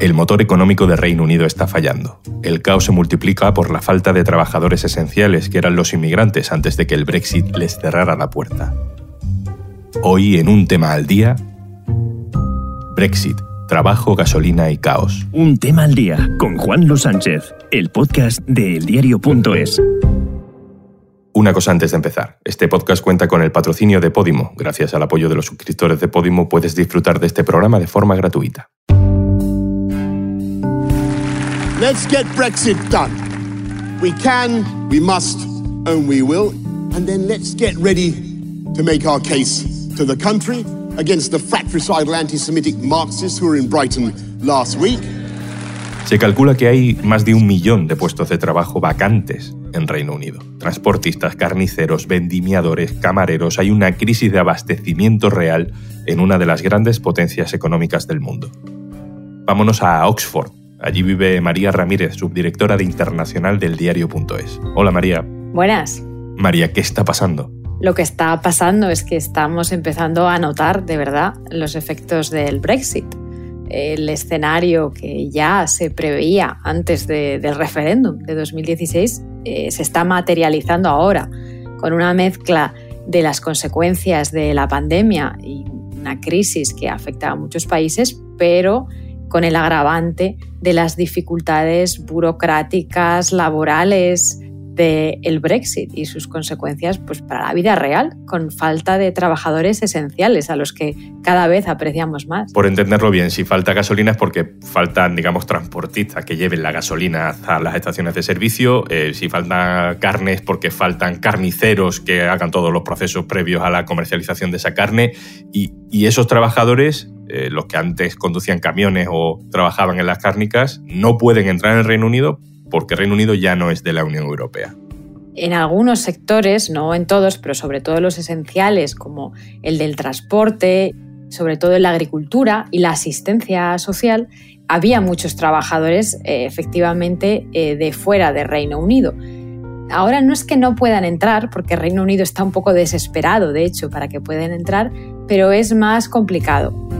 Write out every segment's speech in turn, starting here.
El motor económico de Reino Unido está fallando. El caos se multiplica por la falta de trabajadores esenciales que eran los inmigrantes antes de que el Brexit les cerrara la puerta. Hoy en un tema al día, Brexit, trabajo, gasolina y caos. Un tema al día con Juan Luis Sánchez, el podcast de eldiario.es. Una cosa antes de empezar. Este podcast cuenta con el patrocinio de Podimo. Gracias al apoyo de los suscriptores de Podimo puedes disfrutar de este programa de forma gratuita. Let's get Brexit done. We can, we must, and we will. And then let's get ready to make our case to the country against the fratricidal anti Semitic Marxists who were in Brighton last week. Se calcula que hay más de un millón de puestos de trabajo vacantes en Reino Unido. Transportistas, carniceros, vendimiadores, camareros. Hay una crisis de abastecimiento real en una de las grandes potencias económicas del mundo. Vámonos a Oxford, Allí vive María Ramírez, subdirectora de Internacional del Diario.es. Hola María. Buenas. María, ¿qué está pasando? Lo que está pasando es que estamos empezando a notar de verdad los efectos del Brexit. El escenario que ya se preveía antes del referéndum de 2016 eh, se está materializando ahora con una mezcla de las consecuencias de la pandemia y una crisis que afecta a muchos países, pero con el agravante de las dificultades burocráticas, laborales del Brexit y sus consecuencias pues, para la vida real, con falta de trabajadores esenciales a los que cada vez apreciamos más. Por entenderlo bien, si falta gasolina es porque faltan, digamos, transportistas que lleven la gasolina a las estaciones de servicio, eh, si falta carne es porque faltan carniceros que hagan todos los procesos previos a la comercialización de esa carne y esos trabajadores eh, los que antes conducían camiones o trabajaban en las cárnicas, no pueden entrar en el Reino Unido porque Reino Unido ya no es de la Unión Europea. En algunos sectores, no en todos, pero sobre todo los esenciales como el del transporte, sobre todo en la agricultura y la asistencia social, había muchos trabajadores eh, efectivamente eh, de fuera del Reino Unido. Ahora no es que no puedan entrar, porque Reino Unido está un poco desesperado, de hecho, para que puedan entrar, pero es más complicado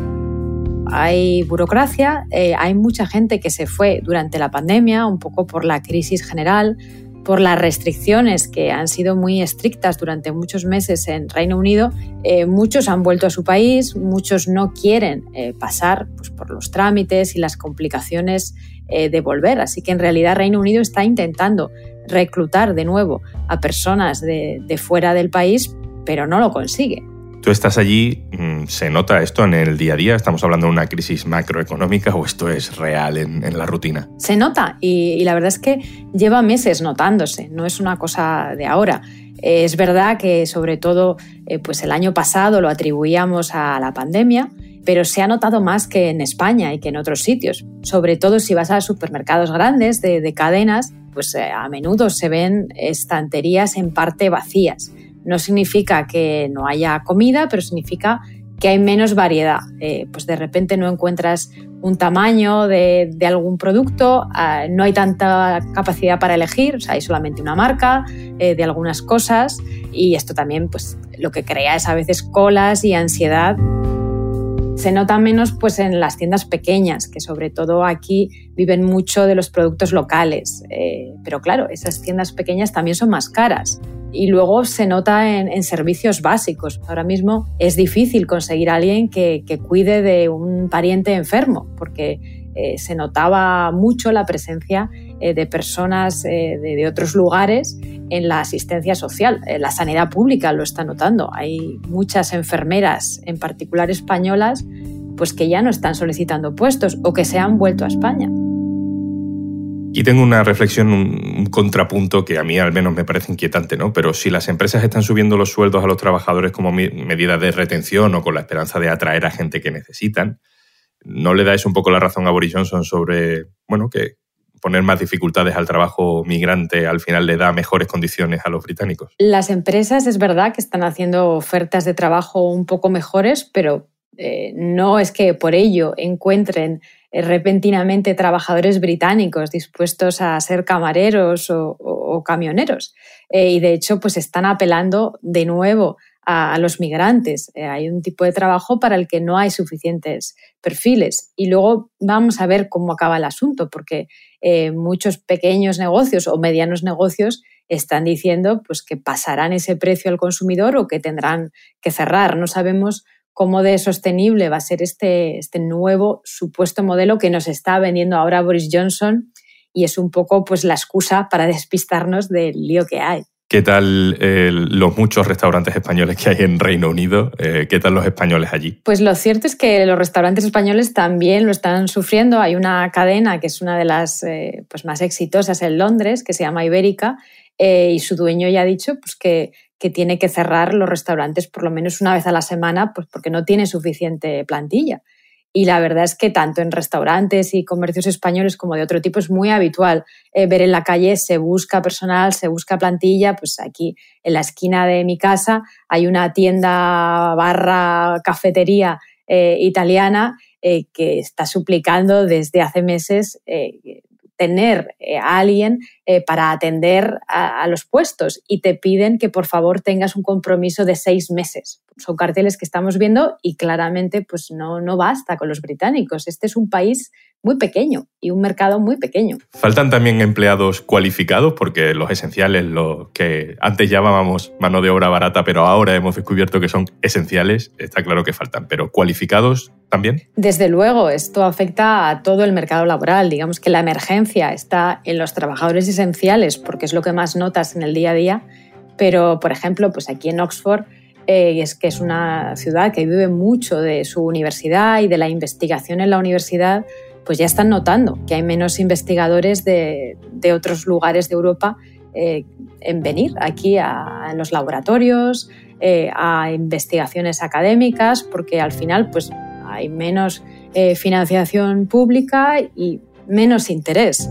hay burocracia, eh, hay mucha gente que se fue durante la pandemia, un poco por la crisis general, por las restricciones que han sido muy estrictas durante muchos meses en Reino Unido, eh, muchos han vuelto a su país, muchos no quieren eh, pasar pues, por los trámites y las complicaciones de volver. Así que en realidad Reino Unido está intentando reclutar de nuevo a personas de fuera del país, pero no lo consigue. Tú estás allí, mm, ¿se nota esto en el día a día? ¿Estamos hablando de una crisis macroeconómica o esto es real en, la rutina? Se nota y, la verdad es que lleva meses notándose, no es una cosa de ahora. Es verdad que sobre todo eh, pues el año pasado lo atribuíamos a la pandemia, pero se ha notado más que en España y que en otros sitios. Sobre todo si vas a supermercados grandes de, cadenas, pues eh, a menudo se ven estanterías en parte vacías no significa que no haya comida, pero significa que hay menos variedad. Eh, pues de repente no encuentras un tamaño de, algún producto, ah, no hay tanta capacidad para elegir, o sea, hay solamente una marca eh, de algunas cosas y esto también pues lo que crea es a veces colas y ansiedad. Se nota menos pues en las tiendas pequeñas, que sobre todo aquí viven mucho de los productos locales. Eh, pero claro, esas tiendas pequeñas también son más caras y luego se nota en, servicios básicos. Ahora mismo es difícil conseguir a alguien que, cuide de un pariente enfermo, porque eh, se notaba mucho la presencia eh, de personas de, otros lugares en la asistencia social. la sanidad pública lo está notando. Hay muchas enfermeras, en particular españolas, pues que ya no están solicitando puestos o que se han vuelto a España. Y tengo una reflexión, un, contrapunto que a mí al menos me parece inquietante, ¿no? Pero si las empresas están subiendo los sueldos a los trabajadores como medida de retención o con la esperanza de atraer a gente que necesitan, ¿no le dais un poco la razón a Boris Johnson sobre, bueno, que poner más dificultades al trabajo migrante al final le da mejores condiciones a los británicos? Las empresas es verdad que están haciendo ofertas de trabajo un poco mejores, pero eh, no es que por ello encuentren eh, repentinamente trabajadores británicos dispuestos a ser camareros o, camioneros. Eh, y de hecho, pues están apelando de nuevo a, los migrantes. Eh, hay un tipo de trabajo para el que no hay suficientes perfiles. Y luego vamos a ver cómo acaba el asunto, porque eh, muchos pequeños negocios o medianos negocios están diciendo pues, que pasarán ese precio al consumidor o que tendrán que cerrar. No sabemos cómo de sostenible va a ser este, este nuevo supuesto modelo que nos está vendiendo ahora Boris Johnson y es un poco pues, la excusa para despistarnos del lío que hay. ¿Qué tal eh, los muchos restaurantes españoles que hay en Reino Unido? Eh, ¿Qué tal los españoles allí? Pues lo cierto es que los restaurantes españoles también lo están sufriendo. Hay una cadena que es una de las eh, pues más exitosas en Londres, que se llama Ibérica, y su dueño ya ha dicho pues, que, que, tiene que cerrar los restaurantes por lo menos una vez a la semana pues, porque no tiene suficiente plantilla. Y la verdad es que tanto en restaurantes y comercios españoles como de otro tipo es muy habitual eh, ver en la calle se busca personal, se busca plantilla. Pues aquí en la esquina de mi casa hay una tienda barra cafetería eh, italiana eh, que está suplicando desde hace meses tener a alguien para atender a, los puestos y te piden que por favor tengas un compromiso de seis meses son carteles que estamos viendo y claramente pues no, no basta con los británicos. Este es un país muy pequeño y un mercado muy pequeño. Faltan también empleados cualificados porque los esenciales, los que antes llamábamos mano de obra barata, pero ahora hemos descubierto que son esenciales, está claro que faltan, pero cualificados también. Desde luego, esto afecta a todo el mercado laboral. Digamos que la emergencia está en los trabajadores esenciales porque es lo que más notas en el día a día, pero por ejemplo, pues aquí en Oxford eh, es que es una ciudad que vive mucho de su universidad y de la investigación en la universidad, pues ya están notando que hay menos investigadores de, otros lugares de Europa eh, en venir aquí a, los laboratorios, eh, a investigaciones académicas, porque al final pues, hay menos financiación pública y menos interés.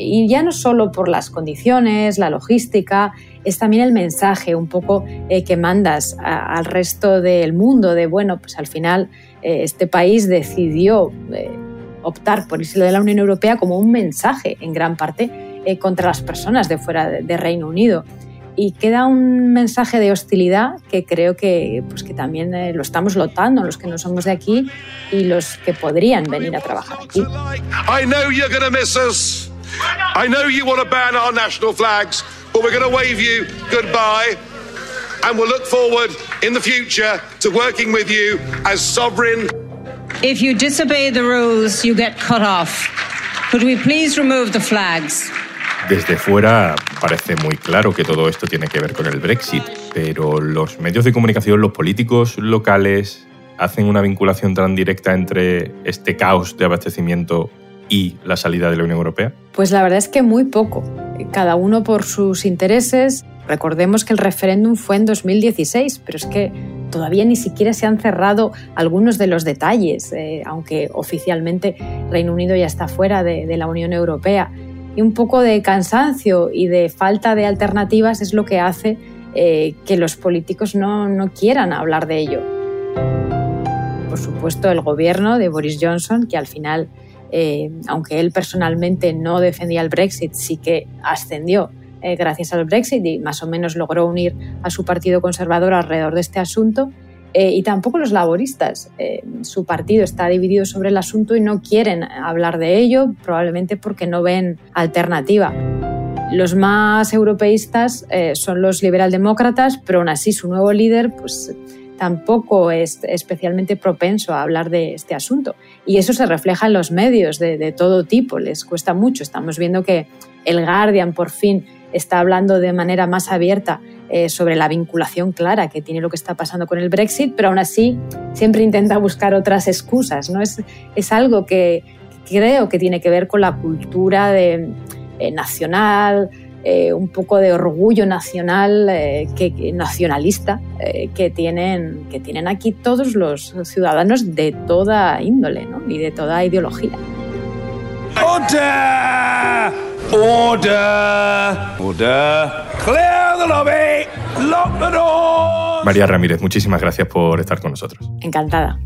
Y ya no solo por las condiciones, la logística, es también el mensaje un poco eh, que mandas al resto del mundo de, bueno, pues al final eh, este país decidió eh, optar por irse de la Unión Europea como un mensaje en gran parte contra las personas de fuera de, Reino Unido. Y queda un mensaje de hostilidad que creo que, pues que también lo estamos lotando los que no somos de aquí y los que podrían venir a trabajar aquí. I know you're. I know you want to ban our national flags. but we're going to wave you goodbye and we'll look forward in the future to working with you as sovereign. If you disobey the rules, you get cut off. Could we please remove the flags? Desde fuera parece muy claro que todo esto tiene que ver con el Brexit, pero los medios de comunicación, los políticos locales, hacen una vinculación tan directa entre este caos de abastecimiento y la salida de la Unión Europea? Pues la verdad es que muy poco. Cada uno por sus intereses. Recordemos que el referéndum fue en 2016, pero es que todavía ni siquiera se han cerrado algunos de los detalles, eh, aunque oficialmente Reino Unido ya está fuera de, la Unión Europea. Y un poco de cansancio y de falta de alternativas es lo que hace eh, que los políticos no, no quieran hablar de ello. Por supuesto, el gobierno de Boris Johnson, que al final eh, aunque él personalmente no defendía el Brexit, sí que ascendió eh, gracias al Brexit y más o menos logró unir a su partido conservador alrededor de este asunto. Eh, y tampoco los laboristas. su partido está dividido sobre el asunto y no quieren hablar de ello, probablemente porque no ven alternativa. Los más europeístas son los liberaldemócratas, pero aún así su nuevo líder pues, tampoco es especialmente propenso a hablar de este asunto. Y eso se refleja en los medios de, todo tipo, les cuesta mucho. Estamos viendo que el Guardian por fin está hablando de manera más abierta eh, sobre la vinculación clara que tiene lo que está pasando con el Brexit, pero aún así siempre intenta buscar otras excusas. ¿no? Es, es algo que, creo que tiene que ver con la cultura eh, nacional, eh, un poco de orgullo nacional, eh, que, nacionalista, eh, que, tienen, que tienen aquí todos los ciudadanos de toda índole ¿no? y de toda ideología. ¡Order! ¡Order! ¡Order! ¡Clear the lobby! ¡Lock the door! María Ramírez, muchísimas gracias por estar con nosotros. Encantada.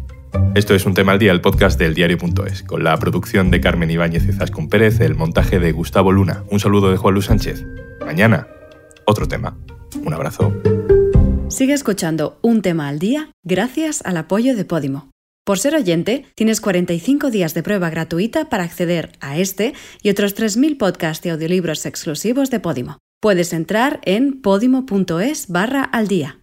Esto es Un Tema al Día, el podcast del diario.es, con la producción de Carmen Ibáñez y Zascon Pérez, el montaje de Gustavo Luna. Un saludo de Juan Luis Sánchez. Mañana, otro tema. Un abrazo. Sigue escuchando un tema al día gracias al apoyo de Podimo. Por ser oyente, tienes 45 días de prueba gratuita para acceder a este y otros 3.000 podcasts y audiolibros exclusivos de Podimo. Puedes entrar en podimo.es barra al día.